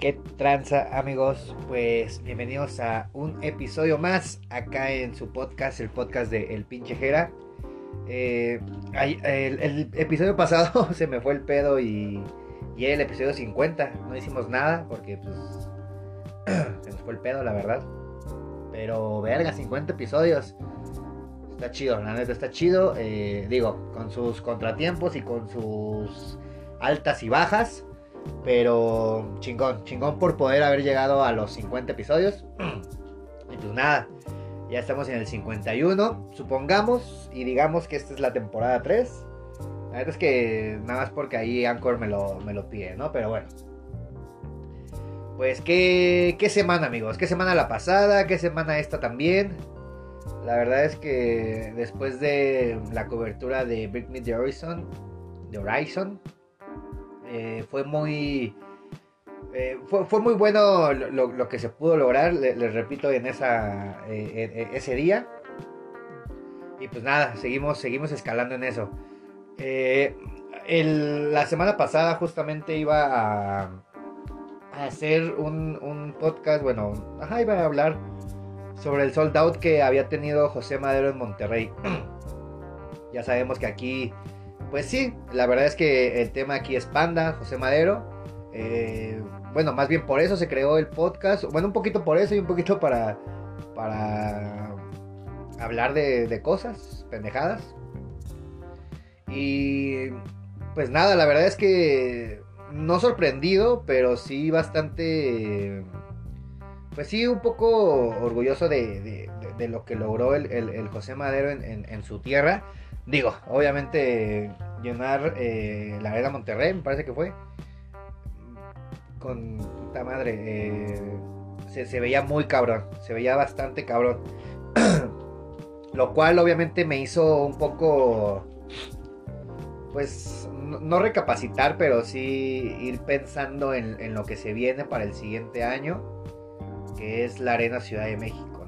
¿Qué tranza amigos? Pues bienvenidos a un episodio más acá en su podcast, el podcast de El Pinche Jera. Eh, el, episodio pasado se me fue el pedo y, y el episodio 50. No hicimos nada porque pues se nos fue el pedo, la verdad. Pero verga, 50 episodios. Está chido, la neta está chido. Eh, digo, con sus contratiempos y con sus altas y bajas. Pero chingón, chingón por poder haber llegado a los 50 episodios. y pues nada, ya estamos en el 51, supongamos, y digamos que esta es la temporada 3. La verdad es que nada más porque ahí Anchor me lo, me lo pide, ¿no? Pero bueno. Pues ¿qué, qué semana amigos, qué semana la pasada, qué semana esta también. La verdad es que después de la cobertura de Britney the Horizon, The Horizon, eh, fue muy... Eh, fue, muy bueno lo, que se pudo lograr, les repito, en esa, eh, ese día. Y pues nada, seguimos, seguimos escalando en eso. la semana pasada justamente iba a, a hacer un, un, podcast, bueno, ajá, iba a hablar sobre el sold out que había tenido José Madero en Monterrey. ya sabemos que aquí pues sí, la verdad es que el tema aquí es Panda, José Madero. Eh, bueno, más bien por eso se creó el podcast. Bueno, un poquito por eso y un poquito para, para hablar de, cosas, pendejadas. Y pues nada, la verdad es que no sorprendido, pero sí bastante, pues sí, un poco orgulloso de, lo que logró el, José Madero en, su tierra. Digo, obviamente llenar eh, la Arena Monterrey, me parece que fue. Con puta madre. Eh, se, veía muy cabrón. Se veía bastante cabrón. Lo cual obviamente me hizo un poco. Pues no, recapacitar, pero sí ir pensando en, en, lo que se viene para el siguiente año. Que es la Arena Ciudad de México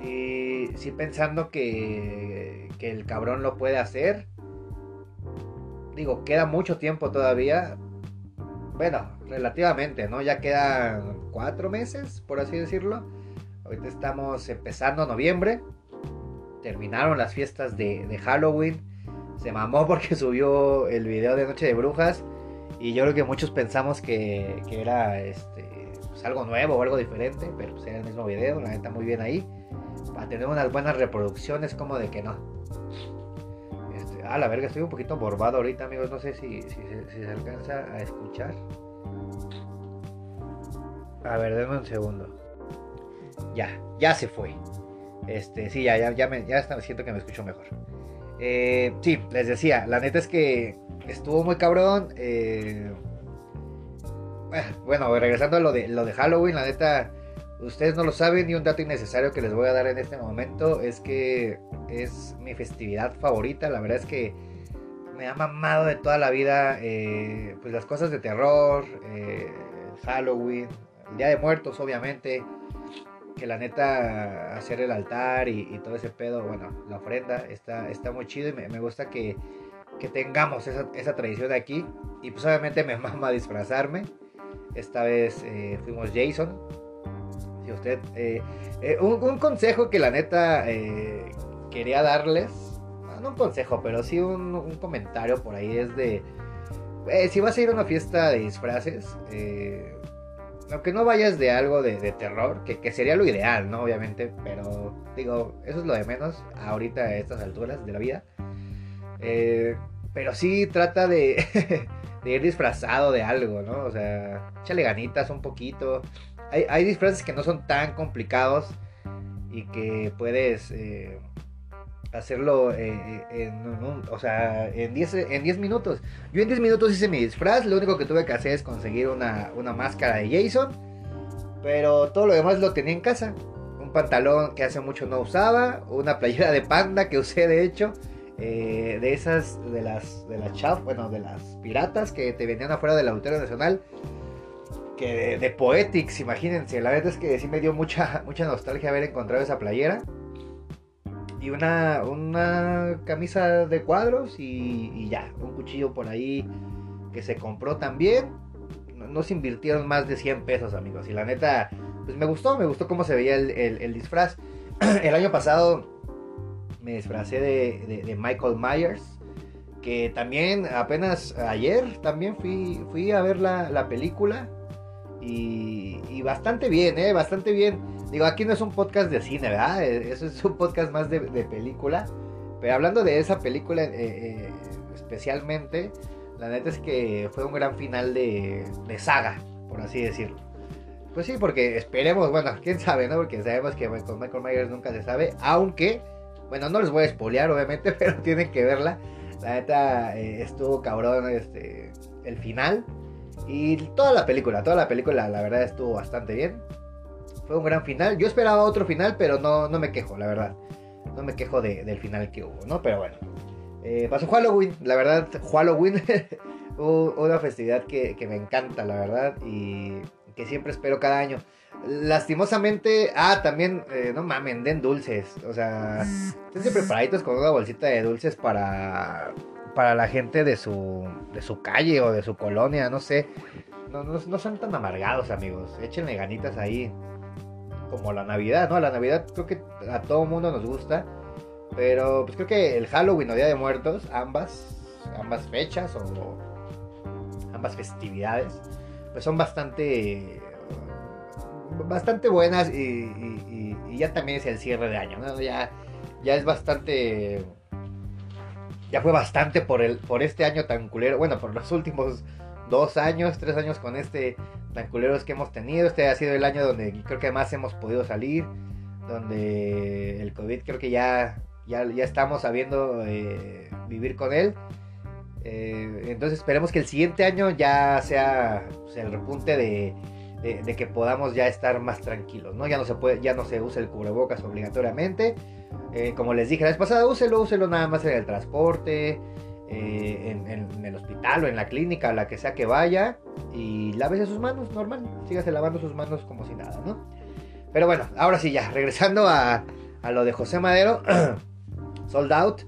sí, pensando que, que el cabrón lo puede hacer. Digo, queda mucho tiempo todavía. Bueno, relativamente, ¿no? Ya quedan cuatro meses, por así decirlo. Ahorita estamos empezando noviembre. Terminaron las fiestas de, Halloween. Se mamó porque subió el video de Noche de Brujas. Y yo creo que muchos pensamos que, que era este, pues algo nuevo o algo diferente. Pero pues era el mismo video. La neta muy bien ahí a tener unas buenas reproducciones, como de que no. Este, ah, la verga, estoy un poquito borbado ahorita, amigos. No sé si, se alcanza a escuchar. A ver, denme un segundo. Ya, ya se fue. Este, sí, ya, ya, ya, me, ya siento que me escucho mejor. Eh, sí, les decía, la neta es que estuvo muy cabrón. Eh, bueno, regresando a lo de, lo de Halloween, la neta Ustedes no lo saben y un dato innecesario que les voy a dar en este momento es que es mi festividad favorita. La verdad es que me ha mamado de toda la vida eh, pues las cosas de terror, eh, Halloween, el Día de Muertos obviamente, que la neta hacer el altar y, todo ese pedo, bueno, la ofrenda está, está muy chido y me, gusta que, tengamos esa, esa, tradición aquí y pues obviamente me mama disfrazarme. Esta vez eh, fuimos Jason, usted, eh, eh, un, consejo que la neta eh, quería darles, no un consejo, pero sí un, comentario por ahí es de, si vas a ir a una fiesta de disfraces, aunque no vayas de algo de, terror, que, sería lo ideal, ¿no? Obviamente, pero digo, eso es lo de menos ahorita a estas alturas de la vida. pero sí trata de, de ir disfrazado de algo, ¿no? O sea, échale ganitas un poquito hay, disfraces que no son tan complicados y que puedes eh, hacerlo eh, en, o sea, en 10 en minutos. Yo en 10 minutos hice mi disfraz, lo único que tuve que hacer es conseguir una, máscara de Jason, pero todo lo demás lo tenía en casa. Un pantalón que hace mucho no usaba, una playera de panda que usé de hecho. Eh, de esas, de las, de las chaf, bueno, de las piratas que te vendían afuera del Auditorio Nacional que de, Poetics, imagínense. La verdad es que sí me dio mucha, mucha nostalgia haber encontrado esa playera. Y una, una camisa de cuadros y, ya, un cuchillo por ahí que se compró también. no se invirtieron más de 100 pesos, amigos. Y la neta, pues me gustó, me gustó cómo se veía el, disfraz. el año pasado me disfracé de, Michael Myers. Que también apenas ayer también fui, fui a ver la, película. Y, bastante bien, ¿eh? Bastante bien. Digo, aquí no es un podcast de cine, ¿verdad? E, eso es un podcast más de, película. Pero hablando de esa película eh, eh, especialmente, la neta es que fue un gran final de, saga, por así decirlo. Pues sí, porque esperemos, bueno, quién sabe, ¿no? Porque sabemos que con Michael Myers nunca se sabe, aunque, bueno, no les voy a espolear, obviamente, pero tienen que verla. La neta eh, estuvo cabrón este, el final. Y toda la película, toda la película, la verdad estuvo bastante bien. Fue un gran final. Yo esperaba otro final, pero no, no me quejo, la verdad. No me quejo del final que hubo, ¿no? Pero bueno. Eh, pasó Halloween, la verdad, Halloween, una festividad que, me encanta, la verdad, y que siempre espero cada año. Lastimosamente, ah, también, eh, no mamen, den dulces, o sea, estén preparaditos con una bolsita de dulces para, para la gente de su, de su calle o de su colonia, no sé. No, no, son tan amargados, amigos. Échenle ganitas ahí. Como la Navidad, ¿no? La Navidad creo que a todo mundo nos gusta. Pero pues creo que el Halloween o Día de Muertos, ambas, ambas fechas o ambas festividades, pues son bastante bastante buenas y, ya también es el cierre de año, ¿no? Ya, ya es bastante ya fue bastante por el por este año tan culero, bueno, por los últimos dos años, tres años con este tan culeros que hemos tenido. Este ha sido el año donde creo que más hemos podido salir, donde el COVID creo que ya ya, estamos sabiendo eh, vivir con él. Eh, entonces esperemos que el siguiente año ya sea el repunte de, que podamos ya estar más tranquilos, ¿no? Ya no se puede, ya no se usa el cubrebocas obligatoriamente. Eh, como les dije la vez pasada, úselo, úselo nada más en el transporte, en, el hospital o en la clínica, la que sea que vaya. Y lávese sus manos, normal. Sígase lavando sus manos como si nada, ¿no? Pero bueno, ahora sí ya, regresando a, a lo de José Madero. sold out.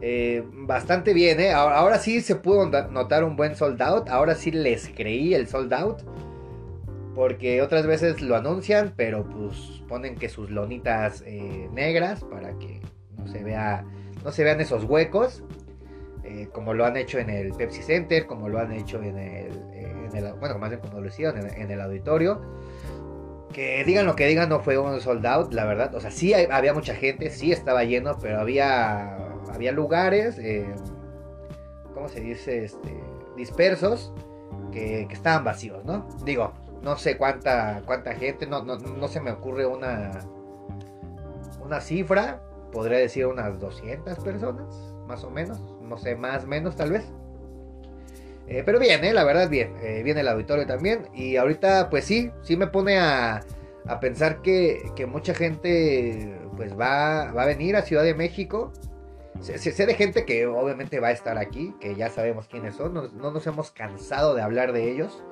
Eh, bastante bien, ¿eh? Ahora, sí se pudo notar un buen sold out. Ahora sí les creí el sold out. Porque otras veces lo anuncian, pero pues ponen que sus lonitas eh, negras para que no se vea, no se vean esos huecos. Eh, como lo han hecho en el Pepsi Center, como lo han hecho en el, bueno, más bien como lo hicieron en el auditorio que digan lo que digan, no fue un sold out, la verdad. O sea, sí había mucha gente, sí estaba lleno, pero había, había lugares, eh, ¿cómo se dice? Este, dispersos que, estaban vacíos, ¿no? Digo, no sé cuánta, cuánta gente, no, no, se me ocurre una, una cifra, podría decir unas 200 personas, más o menos, no sé, más menos tal vez. Eh, pero bien, eh, la verdad, bien. Eh, viene el auditorio también. Y ahorita, pues sí, sí me pone a, pensar que, mucha gente pues va, va a venir a Ciudad de México. Sé, de gente que obviamente va a estar aquí, que ya sabemos quiénes son. No, nos hemos cansado de hablar de ellos.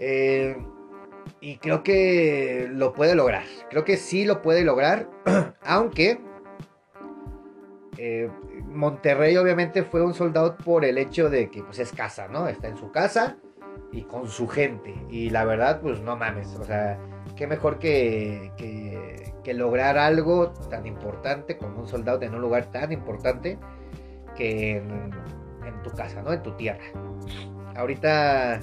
Y creo que lo puede lograr. Creo que sí lo puede lograr. aunque Monterrey obviamente fue un soldado por el hecho de que pues es casa, ¿no? Está en su casa y con su gente. Y la verdad, pues no mames, o sea, qué mejor que, que, lograr algo tan importante como un soldado en un lugar tan importante que en, tu casa, ¿no? En tu tierra. Ahorita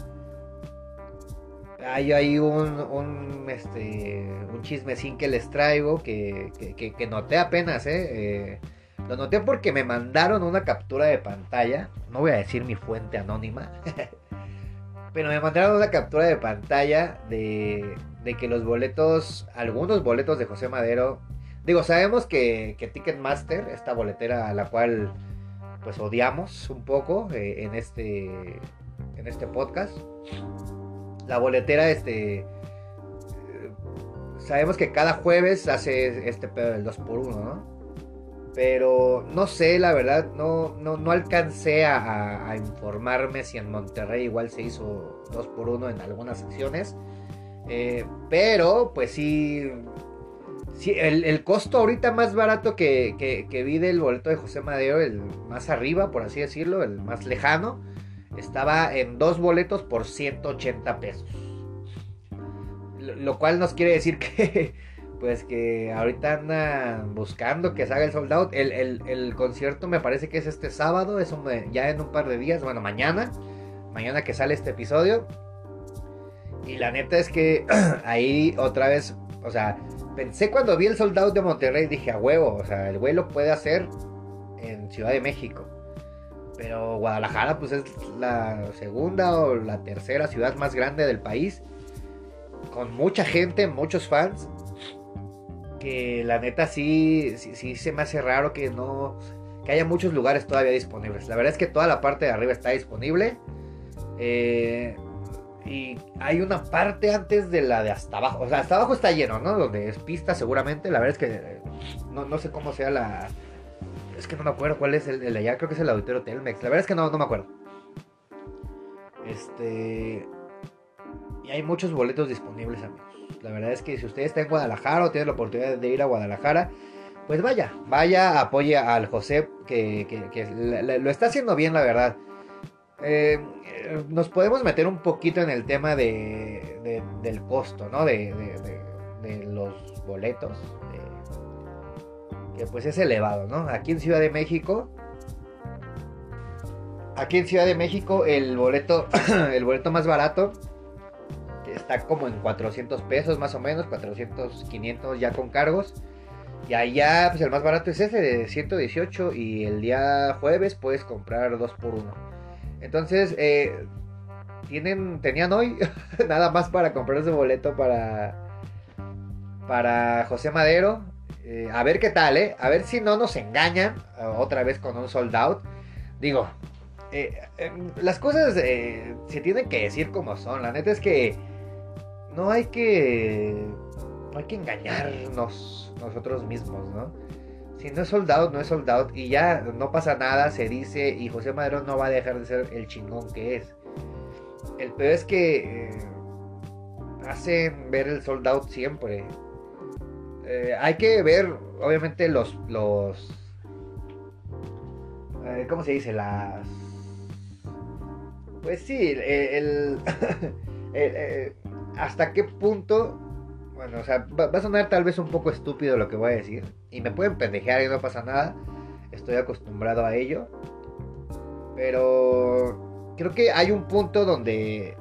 hay un, un, este, un chismecín que les traigo que, que, que noté apenas, ¿eh? eh lo noté porque me mandaron una captura de pantalla. No voy a decir mi fuente anónima. pero me mandaron una captura de pantalla de, de, que los boletos, algunos boletos de José Madero. Digo, sabemos que, que Ticketmaster, esta boletera a la cual pues odiamos un poco eh, en este en este podcast. La boletera este sabemos que cada jueves hace este pedo del 2x1, ¿no? Pero no sé, la verdad, no, no, alcancé a, informarme si en Monterrey igual se hizo 2 por 1 en algunas secciones. Eh, pero, pues sí, sí el, costo ahorita más barato que, vi del boleto de José Madero, el más arriba, por así decirlo, el más lejano, estaba en dos boletos por 180 pesos. Lo, cual nos quiere decir que, pues que ahorita andan buscando que se haga el sold out. El, concierto me parece que es este sábado, es ya en un par de días, bueno, mañana, mañana que sale este episodio. Y la neta es que ahí otra vez, o sea, pensé cuando vi el sold out de Monterrey, dije a huevo, o sea, el güey lo puede hacer en Ciudad de México. Pero Guadalajara pues es la segunda o la tercera ciudad más grande del país. Con mucha gente, muchos fans. Que la neta sí, sí, se me hace raro que no... Que haya muchos lugares todavía disponibles. La verdad es que toda la parte de arriba está disponible. Eh, y hay una parte antes de la de hasta abajo. O sea, hasta abajo está lleno, ¿no? Donde es pista seguramente. La verdad es que eh, no, no sé cómo sea la, es que no me acuerdo cuál es el, de allá, creo que es el auditorio Telmex. La verdad es que no, no me acuerdo. Este. Y hay muchos boletos disponibles, amigos. La verdad es que si usted está en Guadalajara o tiene la oportunidad de ir a Guadalajara, pues vaya, vaya, apoye al José, que, lo está haciendo bien, la verdad. Eh, nos podemos meter un poquito en el tema de, del costo, ¿no? De, de los boletos que pues es elevado, ¿no? Aquí en Ciudad de México, aquí en Ciudad de México el boleto, el boleto más barato está como en 400 pesos más o menos, 400, 500 ya con cargos. Y allá, pues el más barato es ese de 118 y el día jueves puedes comprar 2 por 1. Entonces, eh, tienen, tenían hoy nada más para comprar ese boleto para, para José Madero. Eh, a ver qué tal, ¿eh? A ver si no nos engañan eh, otra vez con un sold out. Digo, eh, em, las cosas se tienen que decir como son. La neta es que no hay que. No hay que engañarnos nosotros mismos, ¿no? Si no es sold out, no es sold out. Y ya no pasa nada, se dice. Y José Madero no va a dejar de ser el chingón que es. El peor es que hacen ver el sold out siempre. Eh, hay que ver, obviamente, los. los eh, ¿Cómo se dice? Las. Pues sí, el. Eh, ¿Hasta qué punto? Bueno, o sea, va, a sonar tal vez un poco estúpido lo que voy a decir. Y me pueden pendejear y no pasa nada. Estoy acostumbrado a ello. Pero. Creo que hay un punto donde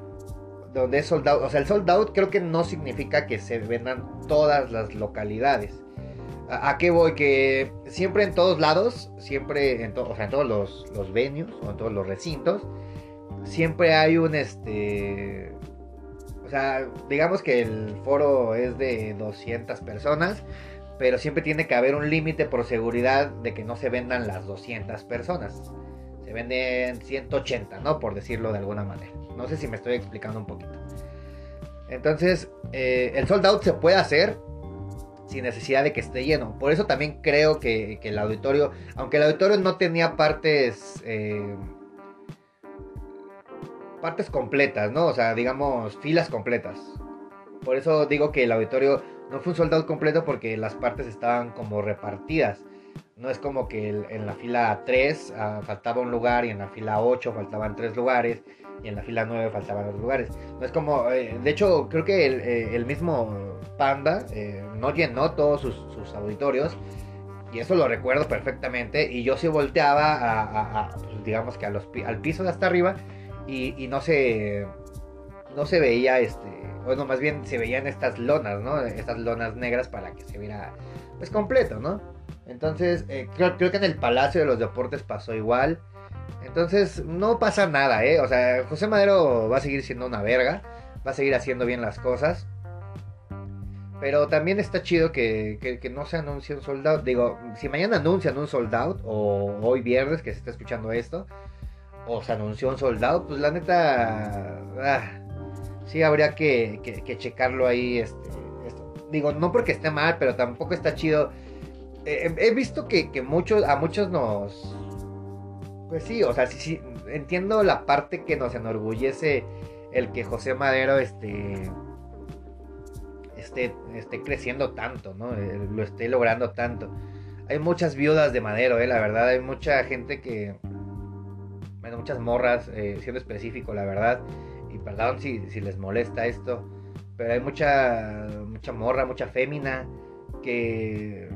donde es sold out. O sea, el sold creo que no significa que se vendan todas las localidades. ¿A, qué voy? Que siempre en todos lados, siempre en, o sea, en todos los, los venues o en todos los recintos, siempre hay un este. O sea, digamos que el foro es de 200 personas, pero siempre tiene que haber un límite por seguridad de que no se vendan las 200 personas. Se venden 180, ¿no? Por decirlo de alguna manera. No sé si me estoy explicando un poquito. Entonces, eh, el sold out se puede hacer sin necesidad de que esté lleno. Por eso también creo que, el auditorio, aunque el auditorio no tenía partes, eh, partes completas, ¿no? O sea, digamos, filas completas. Por eso digo que el auditorio no fue un sold out completo porque las partes estaban como repartidas. No es como que en la fila 3 ah, faltaba un lugar y en la fila 8 faltaban 3 lugares y en la fila 9 faltaban los lugares. No es como, eh, de hecho, creo que el, eh, mismo Panda eh, no llenó todos sus, auditorios. Y eso lo recuerdo perfectamente. Y yo sí volteaba a, pues, digamos que al piso de hasta arriba. Y, no se no se veía este bueno más bien se veían estas lonas no estas lonas negras para que se viera pues completo no entonces creo, creo que en el Palacio de los Deportes pasó igual entonces, no pasa nada, ¿eh? O sea, José Madero va a seguir siendo una verga, va a seguir haciendo bien las cosas. Pero también está chido que, no se anuncie un soldado. Digo, si mañana anuncian un soldado, o hoy viernes que se está escuchando esto, o se anunció un soldado, pues la neta. Ah, sí, habría que, checarlo ahí. Este, Digo, no porque esté mal, pero tampoco está chido. Eh, he visto que, que muchos, a muchos nos, pues sí, o sea, sí, sí, entiendo la parte que nos enorgullece el que José Madero este, esté, esté creciendo tanto, ¿no? Eh, lo esté logrando tanto. Hay muchas viudas de Madero, ¿eh? La verdad, hay mucha gente que... bueno, muchas morras, eh, siendo específico, la verdad. Y perdón si, si les molesta esto, pero hay mucha, mucha morra, mucha fémina que,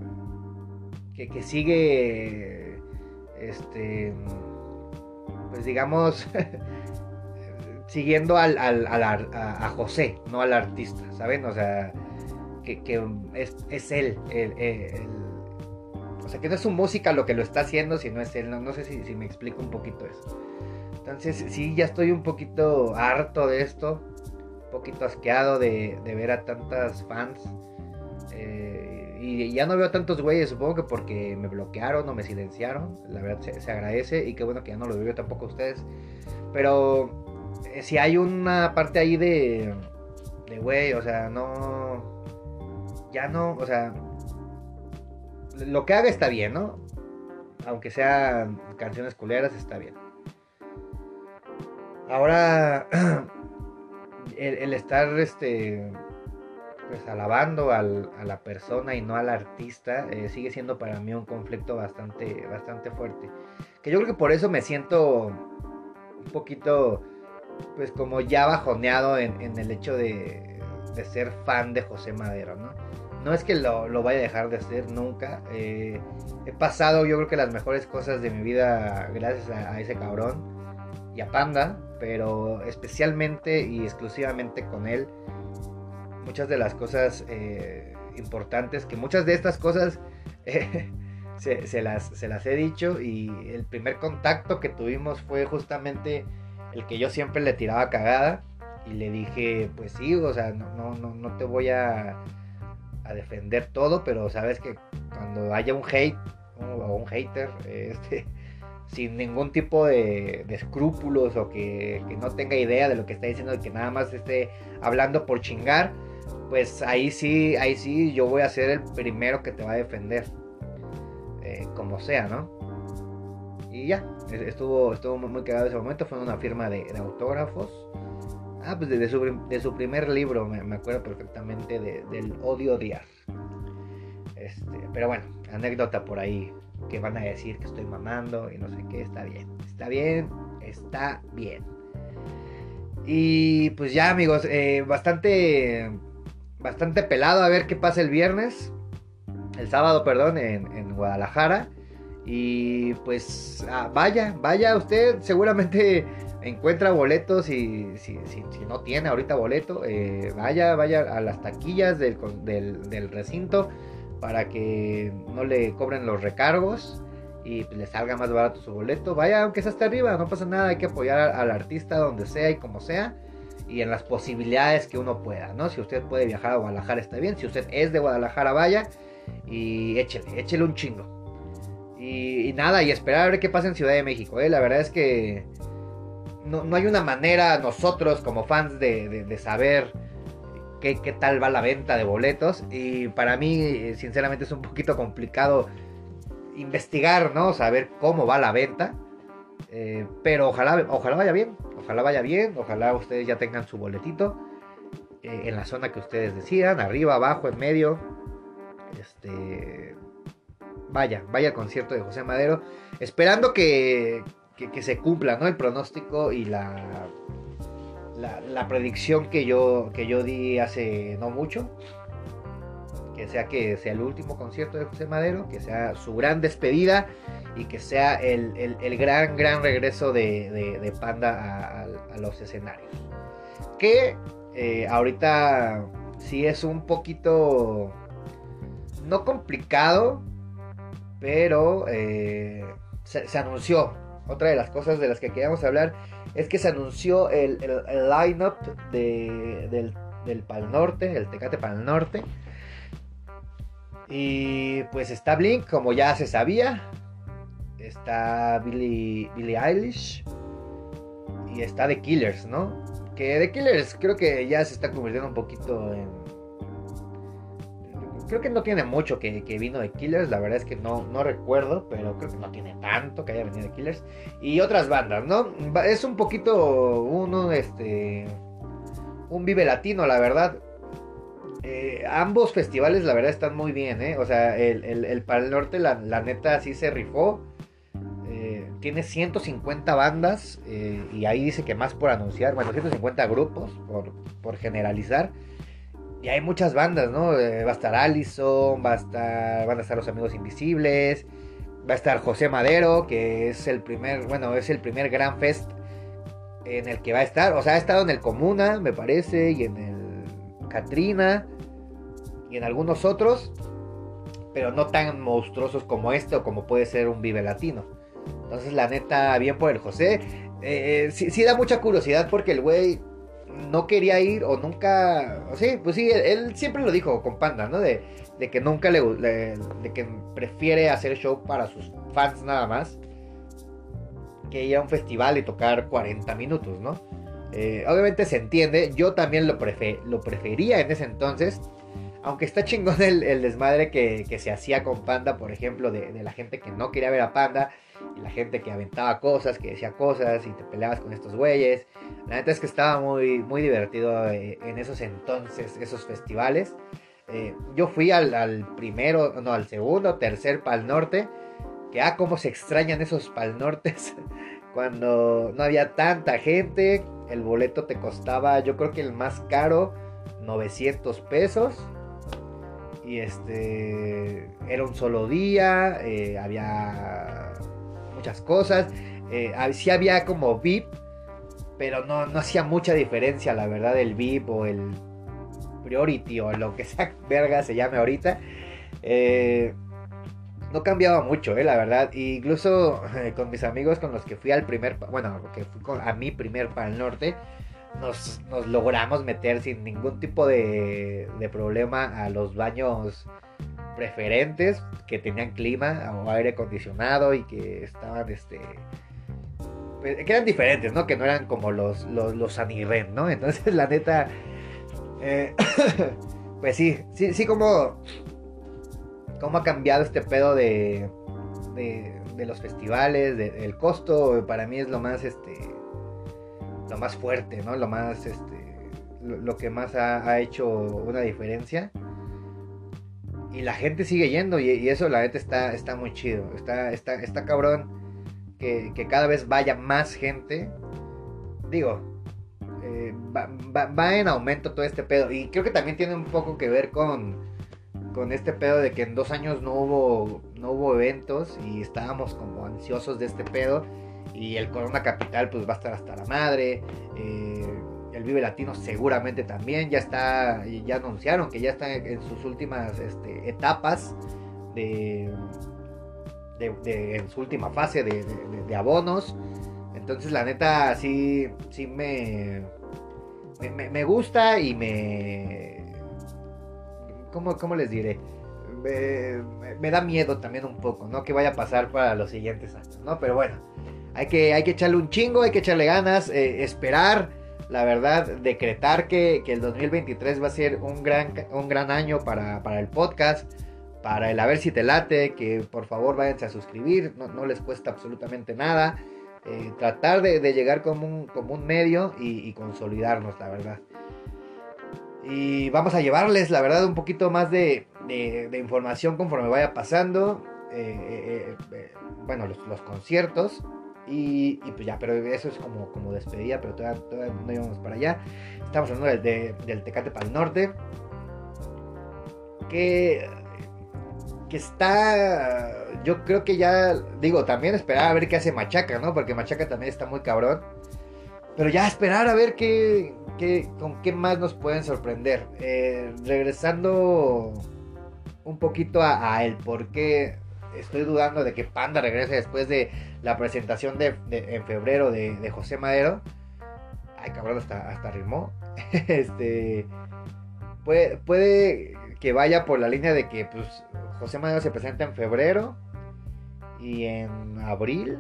que, sigue, este, pues digamos, siguiendo al, al, a, José, no al artista, ¿saben? O sea, que, es, es, él, o sea, que no es su música lo que lo está haciendo, sino es él, no, sé si, si me explico un poquito eso. Entonces, sí, ya estoy un poquito harto de esto, un poquito asqueado de, de ver a tantas fans. Eh, y ya no veo tantos güeyes, supongo que porque me bloquearon o me silenciaron. La verdad se, agradece y qué bueno que ya no lo veo tampoco a ustedes. Pero eh, si hay una parte ahí de, de güey, o sea, no. Ya no, o sea. Lo que haga está bien, ¿no? Aunque sean canciones culeras, está bien. Ahora, el, estar este, pues alabando a la persona y no al artista eh, sigue siendo para mí un conflicto bastante, bastante fuerte. Que yo creo que por eso me siento un poquito, pues como ya bajoneado en, el hecho de, ser fan de José Madero, ¿no? No es que lo, vaya a dejar de hacer nunca. Eh, he pasado yo creo que las mejores cosas de mi vida gracias a ese cabrón y a Panda, pero especialmente y exclusivamente con él, muchas de las cosas eh, importantes, que muchas de estas cosas eh, se, las, se las he dicho y el primer contacto que tuvimos fue justamente el que yo siempre le tiraba cagada y le dije, pues sí, o sea, no, no, no te voy a, a defender todo, pero sabes que cuando haya un hate o un hater, este sin ningún tipo de, escrúpulos o que, no tenga idea de lo que está diciendo, que nada más esté hablando por chingar, pues ahí sí, ahí sí yo voy a ser el primero que te va a defender, eh, como sea, ¿no? Y ya, estuvo, estuvo muy cagado ese momento, fue una firma de, autógrafos. Ah, pues de, su, primer libro, me, acuerdo perfectamente del odio odiar. Este, pero bueno, anécdota por ahí que van a decir que estoy mamando y no sé qué, está bien, está bien, está bien. Y pues ya amigos, eh, bastante, bastante pelado a ver qué pasa el viernes, el sábado, perdón, en, Guadalajara. Y pues ah, vaya, vaya usted, seguramente encuentra boletos y si, no tiene ahorita boleto, eh, vaya, vaya a las taquillas del, recinto para que no le cobren los recargos y le salga más barato su boleto. Vaya, aunque sea hasta arriba, no pasa nada, hay que apoyar al artista donde sea y como sea y en las posibilidades que uno pueda, ¿no? Si usted puede viajar a Guadalajara está bien, si usted es de Guadalajara vaya y échele, échele un chingo. Y, nada, y esperar a ver qué pasa en Ciudad de México, ¿eh? La verdad es que no, hay una manera nosotros como fans de saber qué, tal va la venta de boletos. Y para mí, sinceramente, es un poquito complicado investigar, ¿no? Saber cómo va la venta. Eh, pero ojalá, ojalá vaya bien. Ojalá vaya bien. Ojalá ustedes ya tengan su boletito. Eh, en la zona que ustedes decidan. Arriba, abajo, en medio. Este. Vaya, vaya al concierto de José Madero. Esperando que, que se cumpla, ¿no? El pronóstico y la la, predicción que yo, que yo di hace no mucho. Que sea que sea el último concierto de José Madero, que sea su gran despedida y que sea el, gran, gran regreso de, Panda a, los escenarios. Que eh, ahorita sí es un poquito, no complicado, pero eh, se, anunció. Otra de las cosas de las que queríamos hablar es que se anunció el, el, line-up del, del Pal Norte, el Tecate Pal Norte. Y pues está Blink, como ya se sabía. Está Billie, Billie Eilish. Y está The Killers, ¿no? Que The Killers creo que ya se está convirtiendo un poquito en creo que no tiene mucho que, vino de Killers, la verdad es que no, no recuerdo, pero creo que no tiene tanto que haya venido de Killers. Y otras bandas, ¿no? Es un poquito uno, este, un vive latino, la verdad. Eh, ambos festivales, la verdad, están muy bien, ¿eh? O sea, el, el, el norte, la, neta, sí se rifó. Eh, tiene 150 bandas eh, y ahí dice que más por anunciar, bueno, 150 grupos por, por generalizar. Y hay muchas bandas, ¿no? Eh, va a estar Allison, va a estar, van a estar los Amigos Invisibles, va a estar José Madero, que es el primer, bueno, es el primer gran fest en el que va a estar. O sea, ha estado en el Comuna, me parece, y en el Katrina, en algunos otros, pero no tan monstruosos como este o como puede ser un Vive Latino. Entonces, la neta, bien por el José. Eh, sí, sí da mucha curiosidad porque el güey no quería ir o nunca, sí, pues sí, él, siempre lo dijo con Panda, ¿no? De, que nunca le, de que prefiere hacer show para sus fans nada más que ir a un festival y tocar 40 minutos, ¿no? Eh, obviamente se entiende, yo también lo, lo prefería en ese entonces, aunque está chingón el, desmadre que, se hacía con Panda, por ejemplo, de, la gente que no quería ver a Panda y la gente que aventaba cosas, que decía cosas y te peleabas con estos güeyes. La neta es que estaba muy, muy divertido eh, en esos entonces, esos festivales. Eh, yo fui al, primero, no, al segundo, tercer Pal Norte. Que ah, cómo se extrañan esos Pal Nortes cuando no había tanta gente. El boleto te costaba, yo creo que el más caro, 900 pesos. Y este, era un solo día, eh, había muchas cosas. Eh, sí había como VIP, pero no, no hacía mucha diferencia, la verdad, el VIP o el Priority o lo que sea verga se llame ahorita. Eh, no cambiaba mucho, eh, la verdad. incluso eh, con mis amigos con los que fui al primer, bueno, que fui a mi primer Pal Norte, nos, logramos meter sin ningún tipo de, de problema a los baños preferentes que tenían clima o aire acondicionado y que estaban este pues, que eran diferentes, ¿no? Que no eran como los, los, los ¿no? Entonces, la neta, eh, pues sí, sí, sí, como, como ha cambiado este pedo de, de, los festivales, del costo, para mí es lo más, este, lo más fuerte, ¿no? Lo más, este, lo, que más ha, ha hecho una diferencia y la gente sigue yendo y, eso la neta está, está muy chido. Está, está, está cabrón que, cada vez vaya más gente. Digo, eh, va, en aumento todo este pedo. Y creo que también tiene un poco que ver con, con este pedo de que en dos años no hubo, no hubo eventos y estábamos como ansiosos de este pedo. Y el Corona Capital pues va a estar hasta la madre. Eh, el Vive Latino seguramente también ya está, ya anunciaron que ya está en sus últimas este, etapas de, en su última fase de, abonos. Entonces la neta sí, sí me, me, gusta y me... ¿Cómo, cómo les diré? Me, da miedo también un poco, ¿no? Que vaya a pasar para los siguientes años, ¿no? Pero bueno, hay que, hay que echarle un chingo, hay que echarle ganas, eh, esperar la verdad, decretar que, el 2023 va a ser un gran, un gran año para, el podcast, para el A ver si te late, que por favor váyanse a suscribir, no, les cuesta absolutamente nada. Eh, tratar de, llegar como un, como un medio y, consolidarnos, la verdad. Y vamos a llevarles, la verdad, un poquito más de, información conforme vaya pasando. Eh, bueno, los conciertos. Y, pues ya, pero eso es como, como despedida, pero todavía, no íbamos para allá. Estamos hablando del Tecate para el norte. Que, que está, yo creo que ya, digo, también esperar a ver qué hace Machaca, ¿no? Porque Machaca también está muy cabrón. Pero ya esperar a ver qué, qué con qué más nos pueden sorprender. Eh, regresando un poquito a, a el por qué estoy dudando de que Panda regrese después de la presentación de, en febrero de, José Madero. Ay, cabrón, hasta, hasta rimó. este. Puede, puede que vaya por la línea de que pues, José Madero se presenta en febrero y en abril.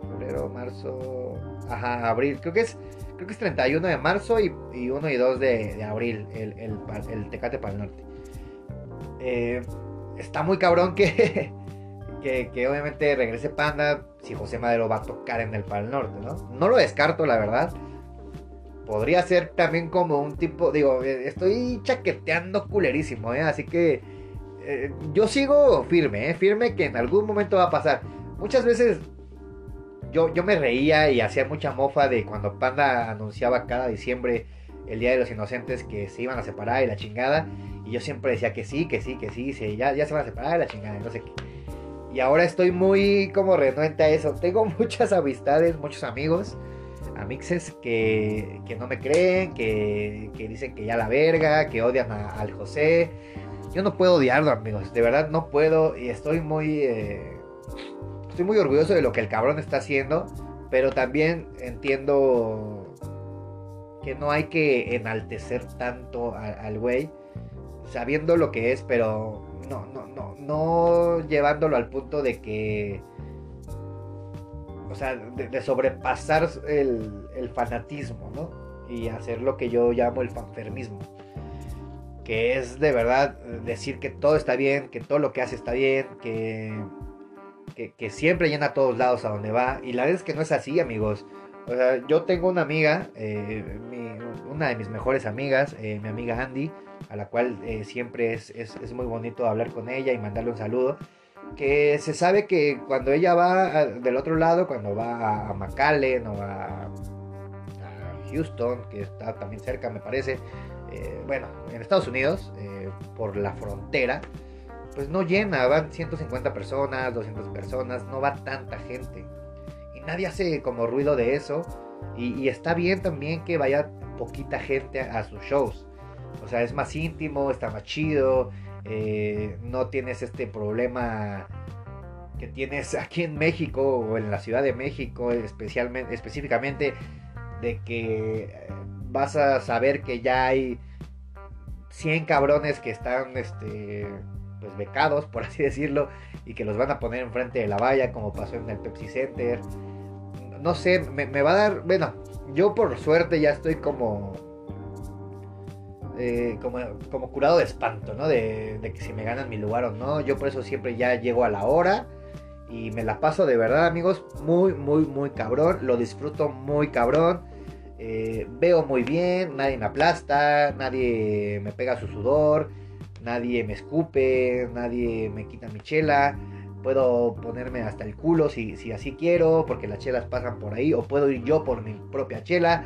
Febrero, marzo. Ajá, abril. Creo que es, creo que es 31 de marzo y, 1 y 2 de, abril el, el, el, Tecate para el Norte. Eh, está muy cabrón que, que, obviamente regrese Panda si José Madero va a tocar en el Pal Norte, ¿no? No lo descarto, la verdad. Podría ser también como un tipo, digo, eh, estoy chaqueteando culerísimo, ¿eh? Así que eh, yo sigo firme, ¿eh? Firme que en algún momento va a pasar. muchas veces yo, yo me reía y hacía mucha mofa de cuando Panda anunciaba cada diciembre el Día de los Inocentes que se iban a separar y la chingada. Y yo siempre decía que sí, que sí, que sí, ya, ya se van a separar y la chingada, no sé qué. Y ahora estoy muy como renuente a eso. Tengo muchas amistades, muchos amigos, amixes que, que no me creen, que, que, dicen que ya la verga, que odian al José. Yo no puedo odiarlo, amigos. De verdad no puedo. Y estoy muy... Eh, estoy muy orgulloso de lo que el cabrón está haciendo. Pero también entiendo que no hay que enaltecer tanto al güey, sabiendo lo que es, pero no, no, no, no llevándolo al punto de que, o sea, de, sobrepasar el, el, fanatismo, ¿no? Y hacer lo que yo llamo el fanfermismo, que es de verdad decir que todo está bien, que todo lo que hace está bien, que, que, siempre llena a todos lados a donde va, y la verdad es que no es así, amigos. O sea, yo tengo una amiga, eh, una de mis mejores amigas, eh, mi amiga Andy, a la cual eh, siempre es, es, muy bonito hablar con ella y mandarle un saludo. Que se sabe que cuando ella va del otro lado, cuando va a McAllen o a, Houston, que está también cerca, me parece, bueno, en Estados Unidos, por la frontera, pues no llena, van 150 personas, 200 personas, no va tanta gente nadie hace como ruido de eso. Y, está bien también que vaya poquita gente a, sus shows. O sea, es más íntimo, está más chido. Eh, no tienes este problema que tienes aquí en México o en la Ciudad de México, especialmente, específicamente, de que eh, vas a saber que ya hay 100 cabrones que están este, pues becados, por así decirlo, y que los van a poner enfrente de la valla, como pasó en el Pepsi Center no sé, me, va a dar, bueno, yo por suerte ya estoy como, eh, como, como curado de espanto, ¿no? De, que si me ganan mi lugar o no, yo por eso siempre ya llego a la hora y me la paso de verdad, amigos, muy, muy, muy cabrón, lo disfruto muy cabrón. Eh, veo muy bien, nadie me aplasta, nadie me pega su sudor, nadie me escupe, nadie me quita mi chela puedo ponerme hasta el culo si, si así quiero, porque las chelas pasan por ahí, o puedo ir yo por mi propia chela,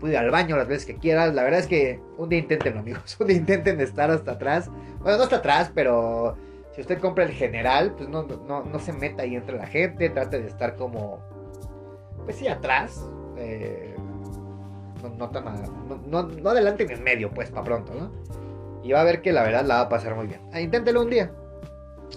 puedo ir al baño las veces que quieras. La verdad es que un día intenten, amigos, un día intenten estar hasta atrás. Bueno, no hasta atrás, pero si usted compra el general, pues no, no, se meta ahí entre la gente, trate de estar como, pues sí, atrás. Eh, no, tan no, no, adelante ni en medio, pues, para pronto, ¿no? Y va a ver que la verdad la va a pasar muy bien. Ah, inténtelo un día.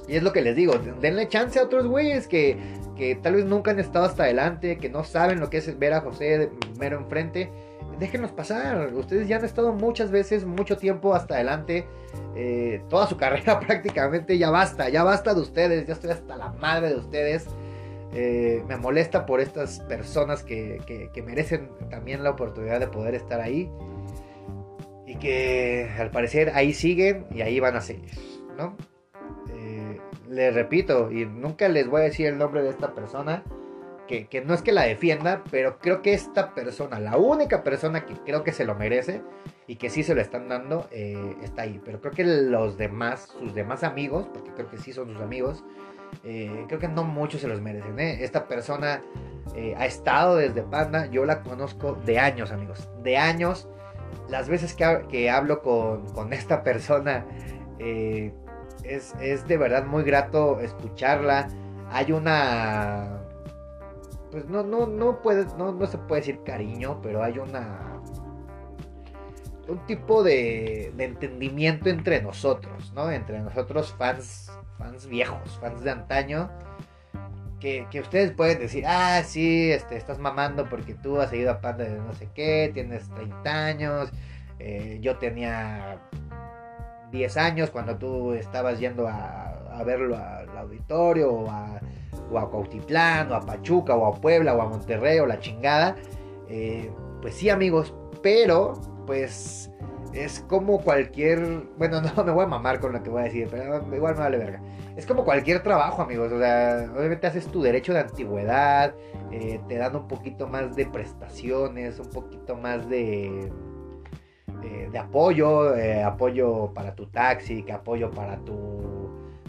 Y es lo que les digo, denle chance a otros güeyes que, que tal vez nunca han estado hasta adelante, que no saben lo que es ver a José mero enfrente. Déjenlos pasar, ustedes ya han estado muchas veces, mucho tiempo hasta adelante, eh, toda su carrera prácticamente, ya basta, ya basta de ustedes, ya estoy hasta la madre de ustedes. Eh, me molesta por estas personas que, que, que merecen también la oportunidad de poder estar ahí y que al parecer ahí siguen y ahí van a seguir, ¿no? Les repito, y nunca les voy a decir el nombre de esta persona, que, no es que la defienda, pero creo que esta persona, la única persona que creo que se lo merece y que sí se lo están dando, eh, está ahí. Pero creo que los demás, sus demás amigos, porque creo que sí son sus amigos, eh, creo que no muchos se los merecen. ¿eh? Esta persona ha estado desde Panda, yo la conozco de años, amigos, de años. Las veces que, que hablo con, con esta persona, es, de verdad muy grato escucharla. Hay una. Pues no, no, no, puede, no, no se puede decir cariño, pero hay una. Un tipo de, de entendimiento entre nosotros, ¿no? Entre nosotros, fans, fans viejos, fans de antaño. Que, ustedes pueden decir, ah, sí, este, estás mamando porque tú has seguido a Panda de no sé qué, tienes 30 años, eh, yo tenía 10 años cuando tú estabas yendo a, verlo al auditorio o a, o a Cuautitlán o a Pachuca o a Puebla o a Monterrey o la chingada. Eh, pues sí amigos, pero pues es como cualquier... Bueno, no me voy a mamar con lo que voy a decir, pero igual me vale verga. Es como cualquier trabajo amigos, o sea, obviamente haces tu derecho de antigüedad, eh, te dan un poquito más de prestaciones, un poquito más de de apoyo, eh, apoyo para tu taxi, que apoyo para tu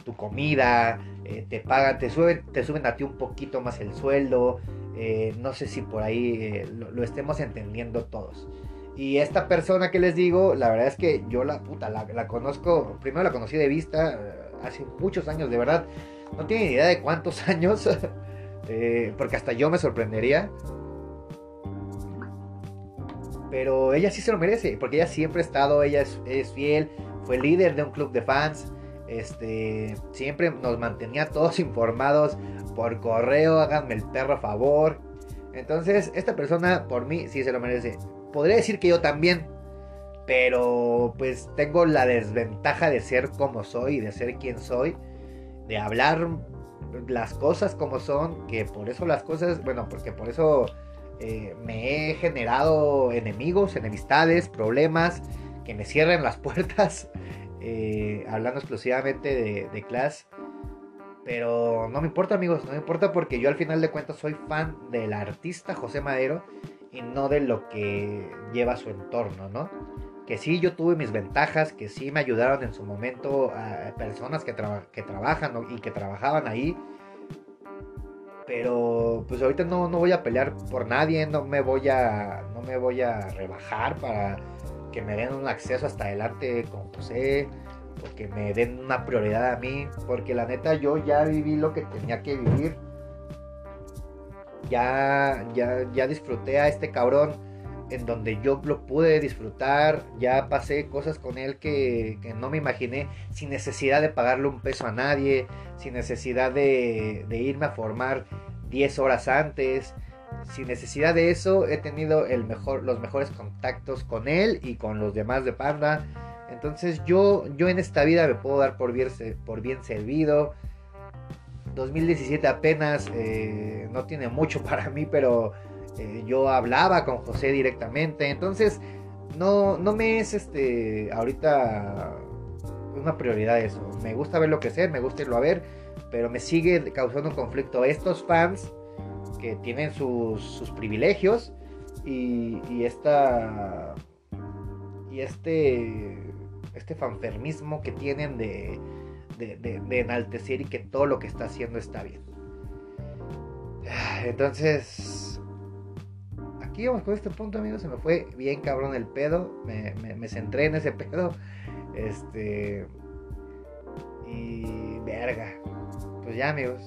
tu comida, eh, te pagan, te suben, te suben a ti un poquito más el sueldo. Eh, no sé si por ahí lo, estemos entendiendo todos. Y esta persona que les digo, la verdad es que yo la puta, la, la conozco, primero la conocí de vista hace muchos años, de verdad. No tiene ni idea de cuántos años, porque hasta yo me sorprendería. Pero ella sí se lo merece, porque ella siempre ha estado, ella es, fiel, fue líder de un club de fans, este, siempre nos mantenía todos informados por correo, háganme el perro a favor. Entonces, esta persona por mí sí se lo merece. Podría decir que yo también, pero pues tengo la desventaja de ser como soy, de ser quien soy, de hablar las cosas como son, que por eso las cosas, bueno, porque por eso eh, me he generado enemigos, enemistades, problemas, que me cierren las puertas, eh, hablando exclusivamente de, de. Pero no me importa amigos, no me importa porque yo al final de cuentas soy fan del artista José Madero y no de lo que lleva su entorno, ¿no? Que sí yo tuve mis ventajas, que sí me ayudaron en su momento a personas que trabajan y que trabajaban ahí pero pues ahorita no, no voy a pelear por nadie, no me voy a no me voy a rebajar para que me den un acceso hasta adelante con José o que me den una prioridad a mí, porque la neta yo ya viví lo que tenía que vivir. Ya ya ya disfruté a este cabrón en donde yo lo pude disfrutar, ya pasé cosas con él que, no me imaginé, sin necesidad de pagarle un peso a nadie, sin necesidad de, irme a formar 10 horas antes, sin necesidad de eso he tenido el mejor, los mejores contactos con él y con los demás de Panda. Entonces yo, yo en esta vida me puedo dar por bien, por bien servido. 2017 apenas eh, no tiene mucho para mí, pero eh, yo hablaba con José directamente, entonces no, no me es este ahorita una prioridad eso. Me gusta ver lo que sé, me gusta irlo a ver, pero me sigue causando conflicto estos fans que tienen sus, privilegios y, y esta y este este fanfermismo que tienen de, de enaltecer y que todo lo que está haciendo está bien. Entonces, vamos con este punto, amigos. Se me fue bien cabrón el pedo. Me, centré en ese pedo. Este. Y. Verga. Pues ya, amigos.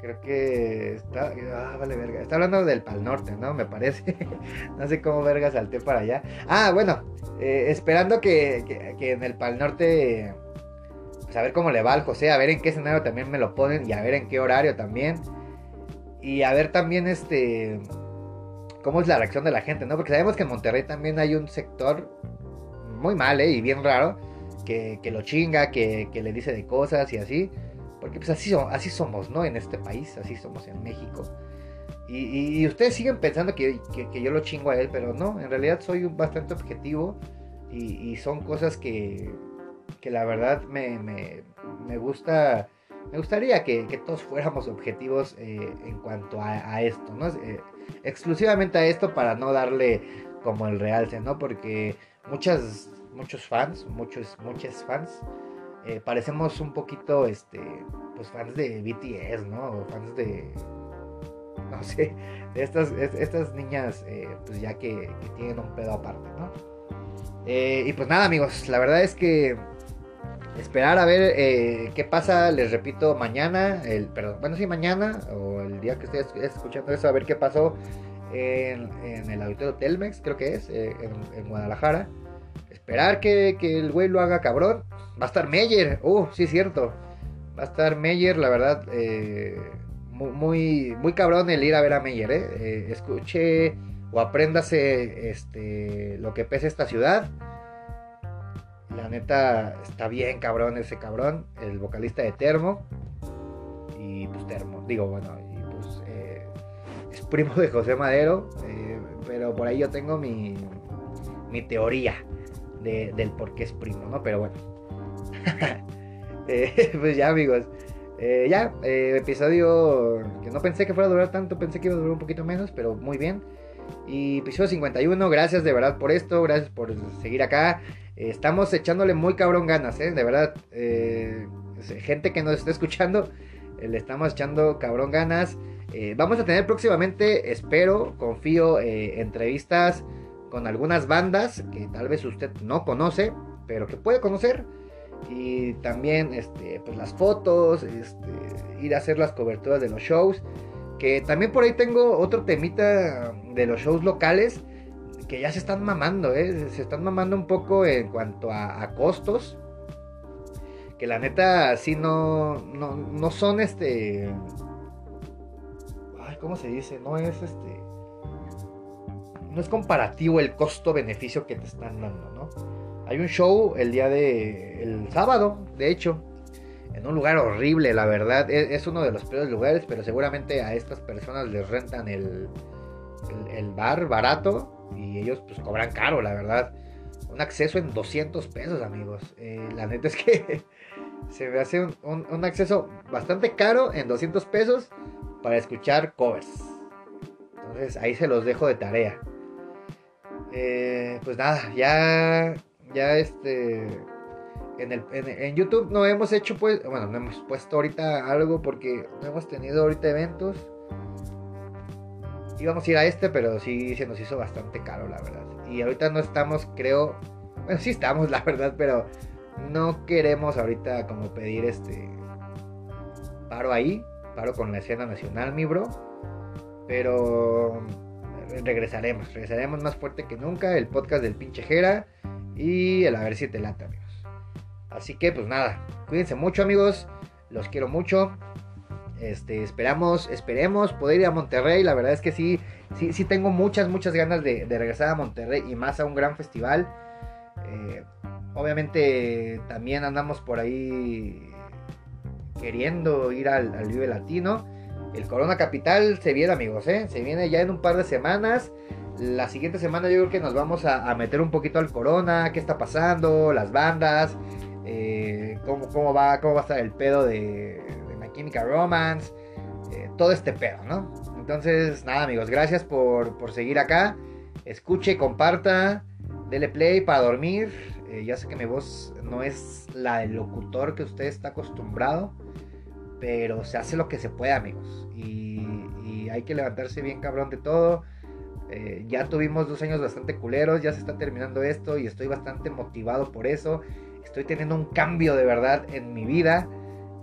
Creo que está. Ah, vale, verga. Está hablando del Pal Norte, ¿no? Me parece. no sé cómo verga salté para allá. Ah, bueno. Eh, esperando que, que, en el Pal Norte. Pues a ver cómo le va al José. A ver en qué escenario también me lo ponen. Y a ver en qué horario también. Y a ver también este cómo es la reacción de la gente, ¿no? Porque sabemos que en Monterrey también hay un sector muy mal, ¿eh? Y bien raro, que, lo chinga, que, le dice de cosas y así. Porque pues así, así somos, ¿no? En este país, así somos en México. Y, ustedes siguen pensando que, yo lo chingo a él, pero no, en realidad soy bastante objetivo y, son cosas que, la verdad me, me, gusta, me gustaría que, todos fuéramos objetivos eh, en cuanto a, esto, ¿no? Eh, exclusivamente a esto para no darle como el realce, ¿no? Porque muchas, muchos fans, muchos, muchas fans, eh, parecemos un poquito, este, pues fans de BTS, ¿no? Fans de, no sé, de estas, estas niñas, eh, pues ya que, tienen un pedo aparte, ¿no? Eh, y pues nada, amigos, la verdad es que esperar a ver qué pasa, les repito, mañana, el, perdón, bueno, sí, mañana o el día que estés escuchando eso, a ver qué pasó en, el auditorio Telmex, creo que es, eh, en, Guadalajara. Esperar que, el güey lo haga cabrón. Va a estar Meyer, uh, sí cierto. Va a estar Meyer, la verdad, eh, muy, muy, cabrón el ir a ver a Meyer, eh. eh escuche o apréndase este, lo que pesa esta ciudad. La neta está bien cabrón ese cabrón, el vocalista de Termo. Y pues Termo, digo, bueno, es primo de José Madero, eh, pero por ahí yo tengo mi, mi teoría del por qué es primo, ¿no? Pero bueno. Eh, pues ya amigos. Eh, ya, episodio que no pensé que fuera a durar tanto, pensé que iba a durar un poquito menos, pero muy bien. Y episodio 51, gracias de verdad por esto, gracias por seguir acá. Estamos echándole muy cabrón ganas, ¿eh? De verdad. gente que nos está escuchando, le estamos echando cabrón ganas. vamos a tener próximamente, espero, confío, entrevistas con algunas bandas que tal vez usted no conoce, pero que puede conocer. Y también este, pues las fotos, este, ir a hacer las coberturas de los shows. Que también por ahí tengo otro temita de los shows locales que ya se están mamando, ¿eh? se están mamando un poco en cuanto a, costos. Que la neta, sí no, no, no son este. Ay, ¿cómo se dice? No es este no es comparativo el costo-beneficio que te están dando, ¿no? Hay un show el día de el sábado, de hecho, en un lugar horrible, la verdad, e, es, uno de los peores lugares, pero seguramente a estas personas les rentan el, el, bar barato y ellos pues cobran caro, la verdad. Un acceso en 200 pesos, amigos. Eh, la neta es que se me hace un, un acceso bastante caro en 200 pesos para escuchar covers. Entonces ahí se los dejo de tarea. Eh, pues nada, ya, ya este, en, el, en, YouTube no hemos hecho pues, bueno, no hemos puesto ahorita algo porque no hemos tenido ahorita eventos. Íbamos a ir a este, pero sí se nos hizo bastante caro, la verdad. Y ahorita no estamos, creo, bueno, sí estamos, la verdad, pero no queremos ahorita como pedir este paro ahí, paro con la escena nacional, mi bro. Pero regresaremos, regresaremos más fuerte que nunca, el podcast del pinche Jera y el a ver si te lata, amigos. Así que pues nada, cuídense mucho, amigos, los quiero mucho. Este, esperamos, esperemos poder ir a Monterrey. La verdad es que sí, sí, sí tengo muchas, muchas ganas de, regresar a Monterrey y más a un gran festival. Eh, obviamente también andamos por ahí queriendo ir al, Vive Latino. El Corona Capital se viene, amigos, ¿eh? Se viene ya en un par de semanas. La siguiente semana yo creo que nos vamos a, meter un poquito al Corona, qué está pasando, las bandas, eh, cómo, va, cómo va a estar el pedo de, de Romance, eh, todo este pedo, ¿no? Entonces, nada, amigos, gracias por, por seguir acá. Escuche, comparta, dele play para dormir. Eh, ya sé que mi voz no es la del locutor que usted está acostumbrado pero se hace lo que se puede, amigos. Y, hay que levantarse bien cabrón de todo. Eh, ya tuvimos dos años bastante culeros, ya se está terminando esto y estoy bastante motivado por eso. Estoy teniendo un cambio de verdad en mi vida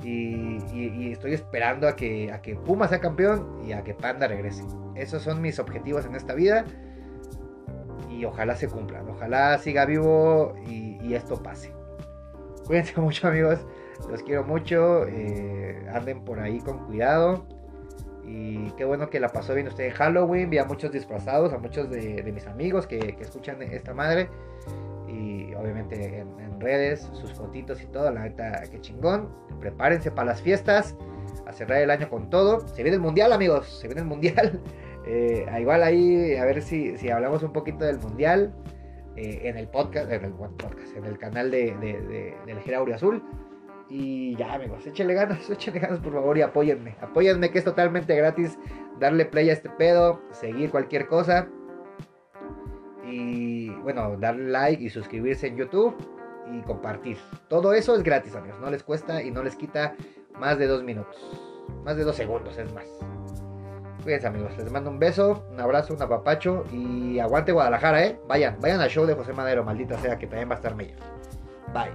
y, estoy esperando a que, a que Puma sea campeón y a que Panda regrese. Esos son mis objetivos en esta vida y ojalá se cumplan. Ojalá siga vivo y, esto pase. Cuídense mucho amigos. Los quiero mucho. Eh, anden por ahí con cuidado. Y qué bueno que la pasó bien usted en Halloween. Vi a muchos disfrazados, a muchos de, mis amigos que, escuchan esta madre. Y obviamente en, redes, sus fotitos y todo. La neta, qué chingón. Prepárense para las fiestas. A cerrar el año con todo. Se viene el mundial, amigos. Se viene el mundial. Eh, igual ahí, a ver si, si hablamos un poquito del mundial. Eh, en el podcast, en el podcast, en el canal de, de, del Giraurio Azul. Y ya, amigos, échenle ganas, échenle ganas por favor y apóyenme. Apóyenme que es totalmente gratis darle play a este pedo, seguir cualquier cosa. Y bueno, darle like y suscribirse en YouTube y compartir. Todo eso es gratis, amigos. No les cuesta y no les quita más de dos minutos. Más de dos segundos, es más. Cuídense, amigos. Les mando un beso, un abrazo, un apapacho y aguante Guadalajara, ¿eh? Vayan, vayan al show de José Madero, maldita sea, que también va a estar mejor. Bye.